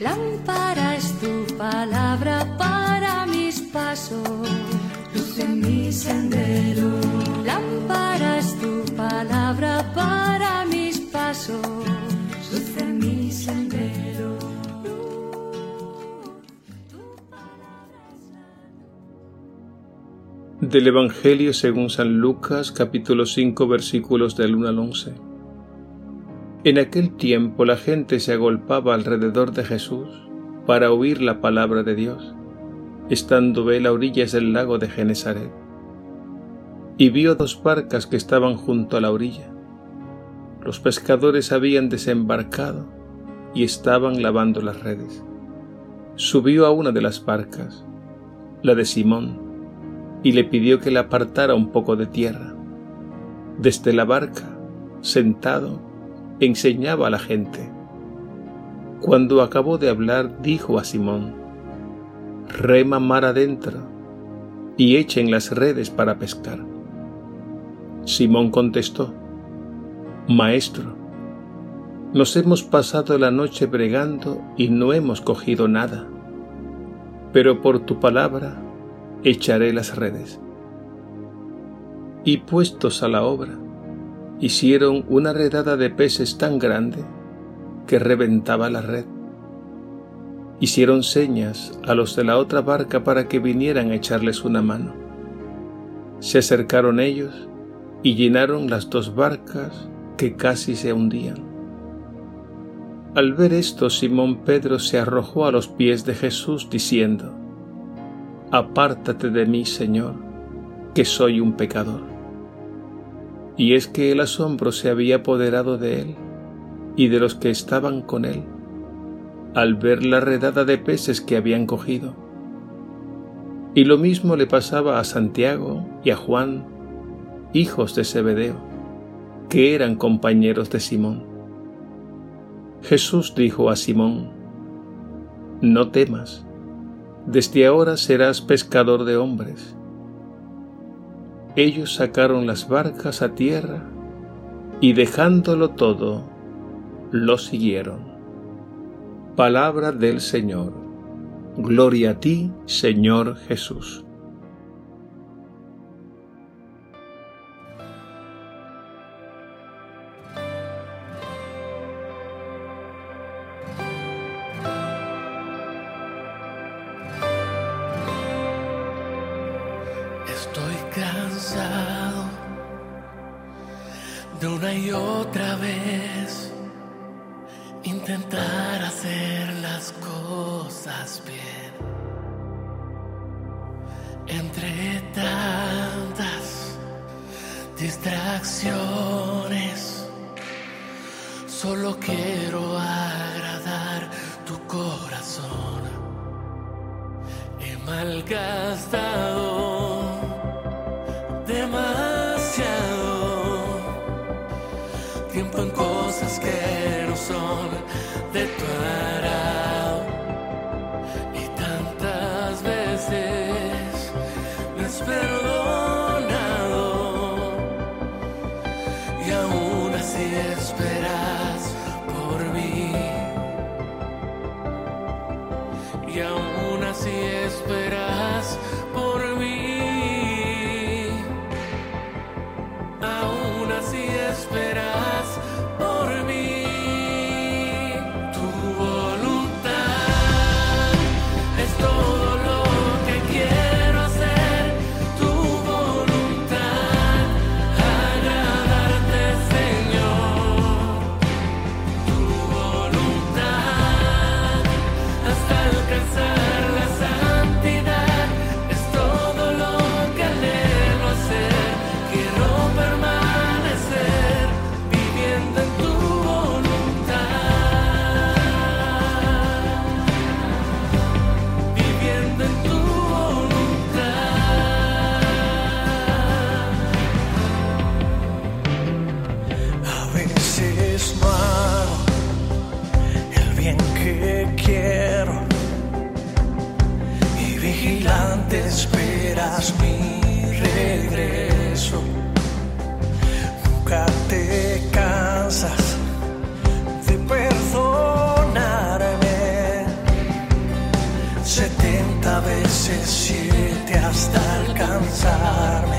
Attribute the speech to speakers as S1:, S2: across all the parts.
S1: Lámpara es tu palabra para mis pasos, luz en mi sendero. Lámpara es tu palabra para mis pasos, luz en mi sendero.
S2: Del Evangelio según San Lucas capítulo 5 versículos del 1 al 11. En aquel tiempo la gente se agolpaba alrededor de Jesús para oír la palabra de Dios, estando él a orillas del lago de Genezaret. Y vio dos barcas que estaban junto a la orilla. Los pescadores habían desembarcado y estaban lavando las redes. Subió a una de las barcas, la de Simón, y le pidió que la apartara un poco de tierra. Desde la barca, sentado, enseñaba a la gente. Cuando acabó de hablar, dijo a Simón, Rema mar adentro y echen las redes para pescar. Simón contestó, Maestro, nos hemos pasado la noche bregando y no hemos cogido nada, pero por tu palabra echaré las redes. Y puestos a la obra, hicieron una redada de peces tan grande que reventaba la red. Hicieron señas a los de la otra barca para que vinieran a echarles una mano. Se acercaron ellos y llenaron las dos barcas que casi se hundían. Al ver esto, Simón Pedro se arrojó a los pies de Jesús diciendo, Apártate de mí, Señor, que soy un pecador y es que el asombro se había apoderado de él y de los que estaban con él, al ver la redada de peces que habían cogido. Y lo mismo le pasaba a Santiago y a Juan, hijos de Zebedeo, que eran compañeros de Simón. Jesús dijo a Simón, No temas, desde ahora serás pescador de hombres. Ellos sacaron las barcas a tierra y dejándolo todo, lo siguieron. Palabra del Señor. Gloria a ti, Señor Jesús.
S3: De una y otra vez intentar hacer las cosas bien. Entre tantas distracciones, solo quiero agradar tu corazón. He malgastado Nunca te cansas de perdonarme. 70 veces siete hasta alcanzarme.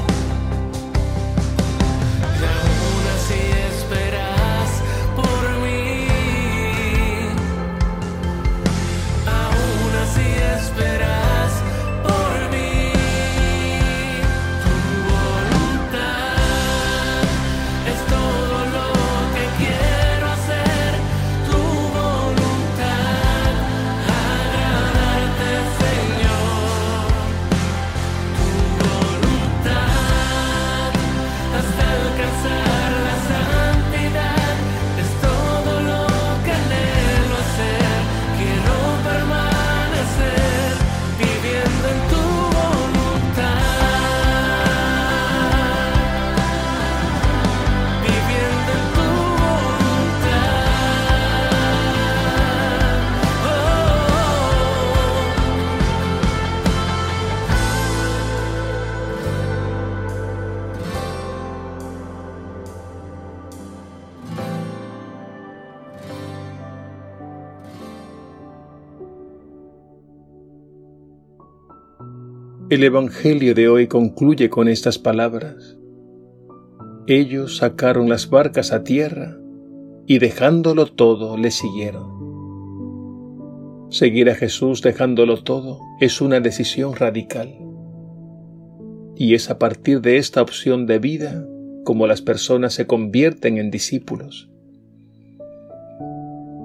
S2: El Evangelio de hoy concluye con estas palabras. Ellos sacaron las barcas a tierra y dejándolo todo le siguieron. Seguir a Jesús dejándolo todo es una decisión radical. Y es a partir de esta opción de vida como las personas se convierten en discípulos.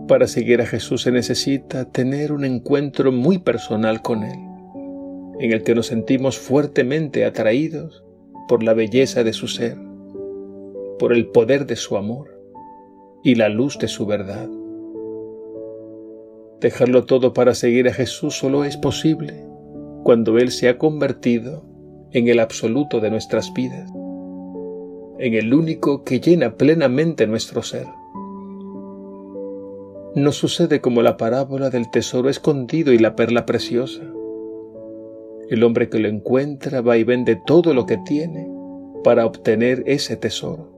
S2: Para seguir a Jesús se necesita tener un encuentro muy personal con Él en el que nos sentimos fuertemente atraídos por la belleza de su ser, por el poder de su amor y la luz de su verdad. Dejarlo todo para seguir a Jesús solo es posible cuando Él se ha convertido en el absoluto de nuestras vidas, en el único que llena plenamente nuestro ser. Nos sucede como la parábola del tesoro escondido y la perla preciosa. El hombre que lo encuentra va y vende todo lo que tiene para obtener ese tesoro.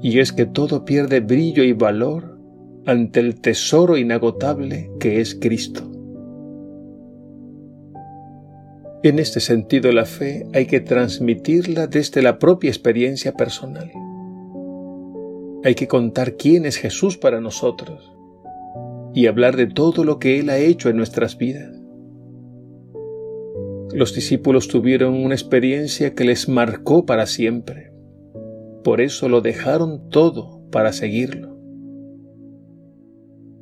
S2: Y es que todo pierde brillo y valor ante el tesoro inagotable que es Cristo. En este sentido la fe hay que transmitirla desde la propia experiencia personal. Hay que contar quién es Jesús para nosotros y hablar de todo lo que Él ha hecho en nuestras vidas. Los discípulos tuvieron una experiencia que les marcó para siempre. Por eso lo dejaron todo para seguirlo.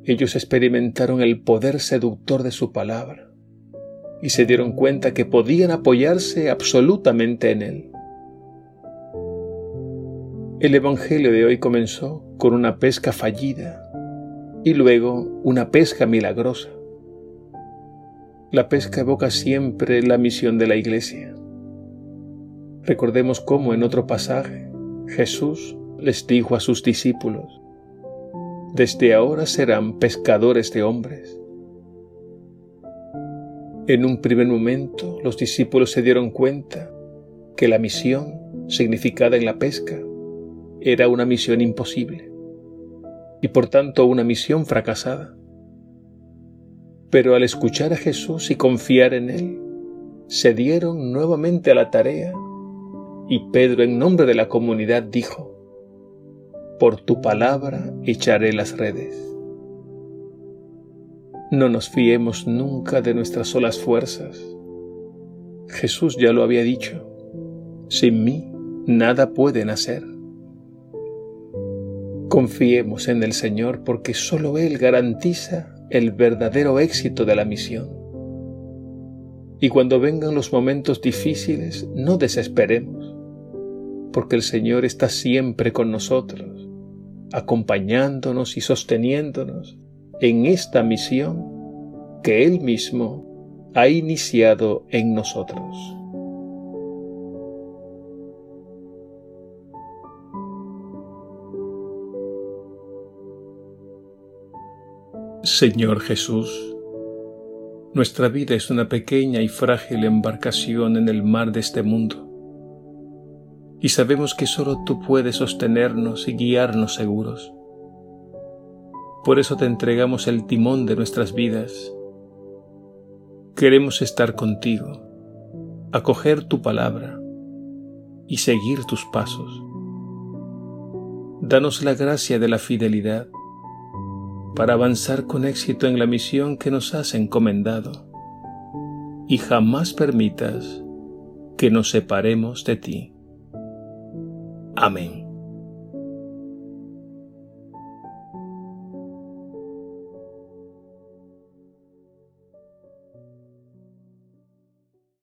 S2: Ellos experimentaron el poder seductor de su palabra y se dieron cuenta que podían apoyarse absolutamente en él. El Evangelio de hoy comenzó con una pesca fallida y luego una pesca milagrosa. La pesca evoca siempre la misión de la Iglesia. Recordemos cómo en otro pasaje Jesús les dijo a sus discípulos, Desde ahora serán pescadores de hombres. En un primer momento los discípulos se dieron cuenta que la misión significada en la pesca era una misión imposible y por tanto una misión fracasada. Pero al escuchar a Jesús y confiar en Él, se dieron nuevamente a la tarea y Pedro en nombre de la comunidad dijo, Por tu palabra echaré las redes. No nos fiemos nunca de nuestras solas fuerzas. Jesús ya lo había dicho, sin mí nada pueden hacer. Confiemos en el Señor porque solo Él garantiza el verdadero éxito de la misión. Y cuando vengan los momentos difíciles, no desesperemos, porque el Señor está siempre con nosotros, acompañándonos y sosteniéndonos en esta misión que Él mismo ha iniciado en nosotros. Señor Jesús, nuestra vida es una pequeña y frágil embarcación en el mar de este mundo, y sabemos que solo tú puedes sostenernos y guiarnos seguros. Por eso te entregamos el timón de nuestras vidas. Queremos estar contigo, acoger tu palabra y seguir tus pasos. Danos la gracia de la fidelidad para avanzar con éxito en la misión que nos has encomendado y jamás permitas que nos separemos de ti. Amén.